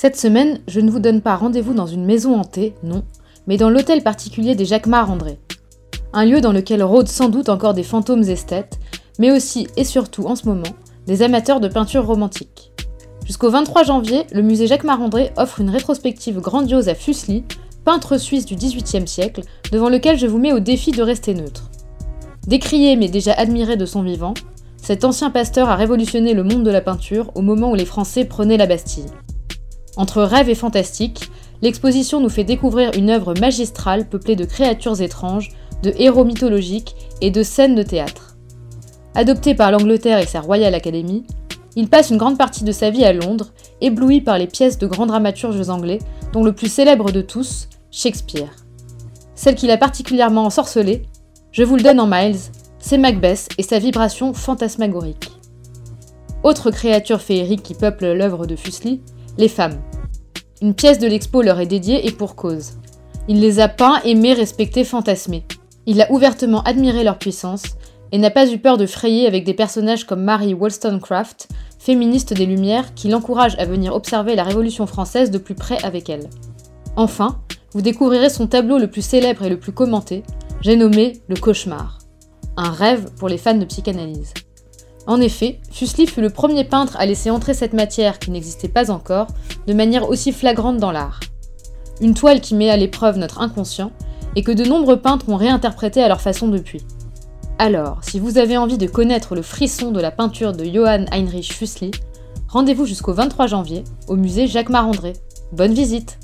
Cette semaine, je ne vous donne pas rendez-vous dans une maison hantée, non, mais dans l'hôtel particulier des Jacquemart André. Un lieu dans lequel rôdent sans doute encore des fantômes esthètes, mais aussi et surtout en ce moment, des amateurs de peinture romantique. Jusqu'au 23 janvier, le musée Jacquemart André offre une rétrospective grandiose à Fuseli, peintre suisse du XVIIIe siècle, devant lequel je vous mets au défi de rester neutre. Décrié mais déjà admiré de son vivant, cet ancien pasteur a révolutionné le monde de la peinture au moment où les Français prenaient la Bastille. Entre rêve et fantastique, l'exposition nous fait découvrir une œuvre magistrale peuplée de créatures étranges, de héros mythologiques et de scènes de théâtre. Adopté par l'Angleterre et sa Royal Academy, il passe une grande partie de sa vie à Londres, ébloui par les pièces de grands dramaturges anglais, dont le plus célèbre de tous, Shakespeare. Celle qu'il a particulièrement ensorcelée, je vous le donne en miles, c'est Macbeth et sa vibration fantasmagorique. Autre créature féerique qui peuple l'œuvre de Fuseli, les femmes. Une pièce de l'expo leur est dédiée et pour cause. Il les a peints, aimés, respectés, fantasmés. Il a ouvertement admiré leur puissance et n'a pas eu peur de frayer avec des personnages comme Mary Wollstonecraft, féministe des Lumières, qui l'encourage à venir observer la Révolution française de plus près avec elle. Enfin, vous découvrirez son tableau le plus célèbre et le plus commenté, j'ai nommé Le Cauchemar. Un rêve pour les fans de psychanalyse. En effet, Fuseli fut le premier peintre à laisser entrer cette matière qui n'existait pas encore de manière aussi flagrante dans l'art. Une toile qui met à l'épreuve notre inconscient et que de nombreux peintres ont réinterprété à leur façon depuis. Alors, si vous avez envie de connaître le frisson de la peinture de Johann Heinrich Fuseli, rendez-vous jusqu'au 23 janvier au musée Jacques Marandré. Bonne visite